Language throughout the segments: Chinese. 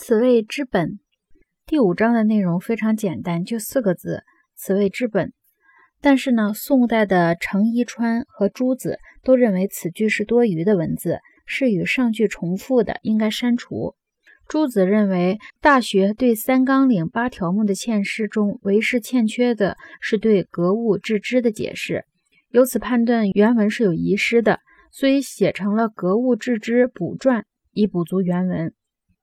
此谓之本。第五章的内容非常简单，就四个字：此谓之本。但是呢，宋代的程伊川和朱子都认为此句是多余的文字，是与上句重复的，应该删除。朱子认为，《大学》对三纲领八条目的欠诗中，唯是欠缺的是对格物致知的解释，由此判断原文是有遗失的，所以写成了《格物致知补传》，以补足原文。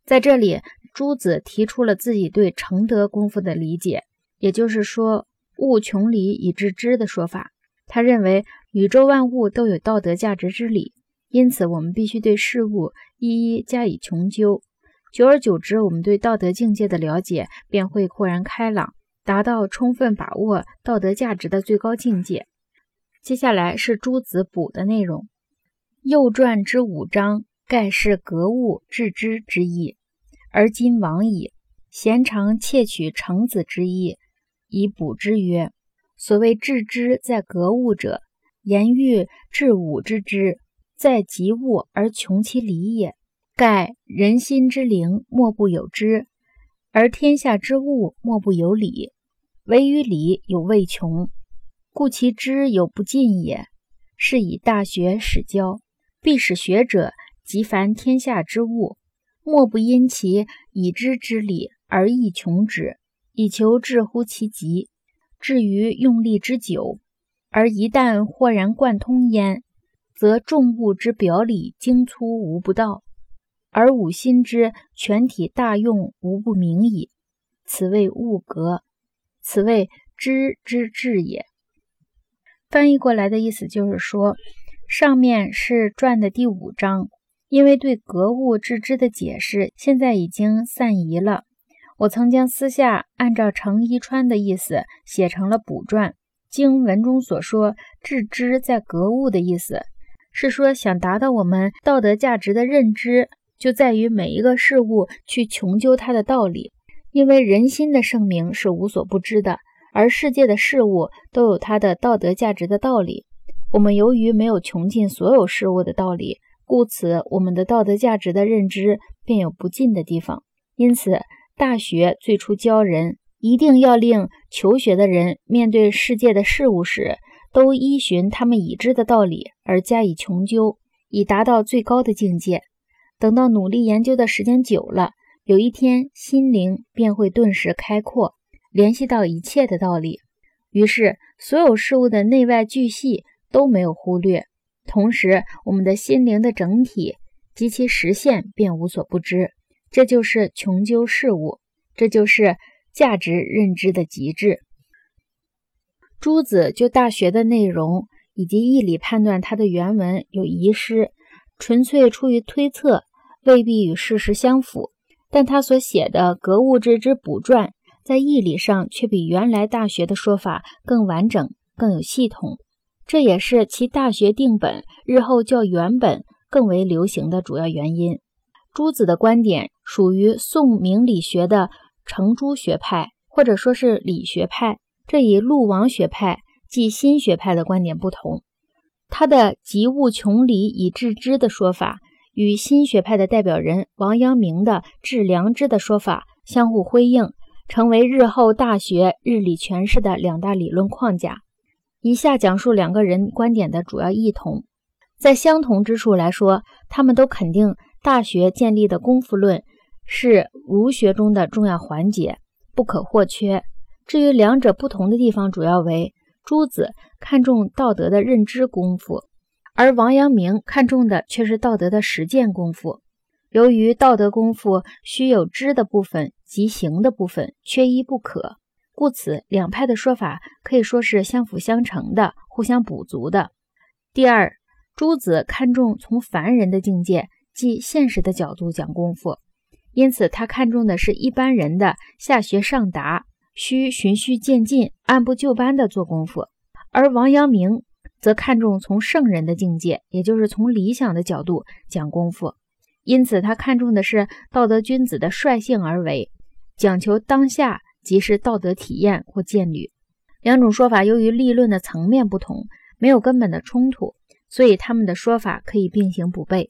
在这里，朱子提出了自己对承德功夫的理解，也就是说。物穷理以致知的说法，他认为宇宙万物都有道德价值之理，因此我们必须对事物一一加以穷究。久而久之，我们对道德境界的了解便会豁然开朗，达到充分把握道德价值的最高境界。接下来是朱子补的内容，右传之五章，盖是格物致知之意，而今亡矣。贤常窃取程子之意。以补之曰：所谓致知在格物者，言欲致吾之知，在及物而穷其理也。盖人心之灵，莫不有之；而天下之物，莫不有理。唯于理有未穷，故其知有不尽也。是以大学始教，必使学者及凡天下之物，莫不因其已知之理而亦穷之。以求至乎其极，至于用力之久，而一旦豁然贯通焉，则众物之表里精粗无不到，而吾心之全体大用无不明矣。此谓物格，此谓知之至也。翻译过来的意思就是说，上面是传的第五章，因为对格物致知的解释现在已经散遗了。我曾经私下按照程一川的意思写成了补传。经文中所说“致知在格物”的意思，是说想达到我们道德价值的认知，就在于每一个事物去穷究它的道理。因为人心的圣明是无所不知的，而世界的事物都有它的道德价值的道理。我们由于没有穷尽所有事物的道理，故此我们的道德价值的认知便有不尽的地方。因此。大学最初教人，一定要令求学的人面对世界的事物时，都依循他们已知的道理而加以穷究，以达到最高的境界。等到努力研究的时间久了，有一天心灵便会顿时开阔，联系到一切的道理。于是，所有事物的内外巨细都没有忽略，同时我们的心灵的整体及其实现便无所不知。这就是穷究事物，这就是价值认知的极致。朱子就《大学》的内容以及义理判断它的原文有遗失，纯粹出于推测，未必与事实相符。但他所写的《格物致知补传》在义理上却比原来《大学》的说法更完整、更有系统，这也是其《大学》定本日后较原本更为流行的主要原因。朱子的观点属于宋明理学的程朱学派，或者说是理学派。这与陆王学派即新学派的观点不同。他的“及物穷理以致知”的说法，与新学派的代表人王阳明的“致良知”的说法相互辉映，成为日后大学日理诠释的两大理论框架。以下讲述两个人观点的主要异同。在相同之处来说，他们都肯定。大学建立的功夫论是儒学中的重要环节，不可或缺。至于两者不同的地方，主要为朱子看重道德的认知功夫，而王阳明看重的却是道德的实践功夫。由于道德功夫需有知的部分及行的部分缺一不可，故此两派的说法可以说是相辅相成的，互相补足的。第二，朱子看重从凡人的境界。即现实的角度讲功夫，因此他看重的是一般人的下学上达，需循序渐进、按部就班的做功夫；而王阳明则看重从圣人的境界，也就是从理想的角度讲功夫，因此他看重的是道德君子的率性而为，讲求当下即是道德体验或见履。两种说法由于立论的层面不同，没有根本的冲突，所以他们的说法可以并行不悖。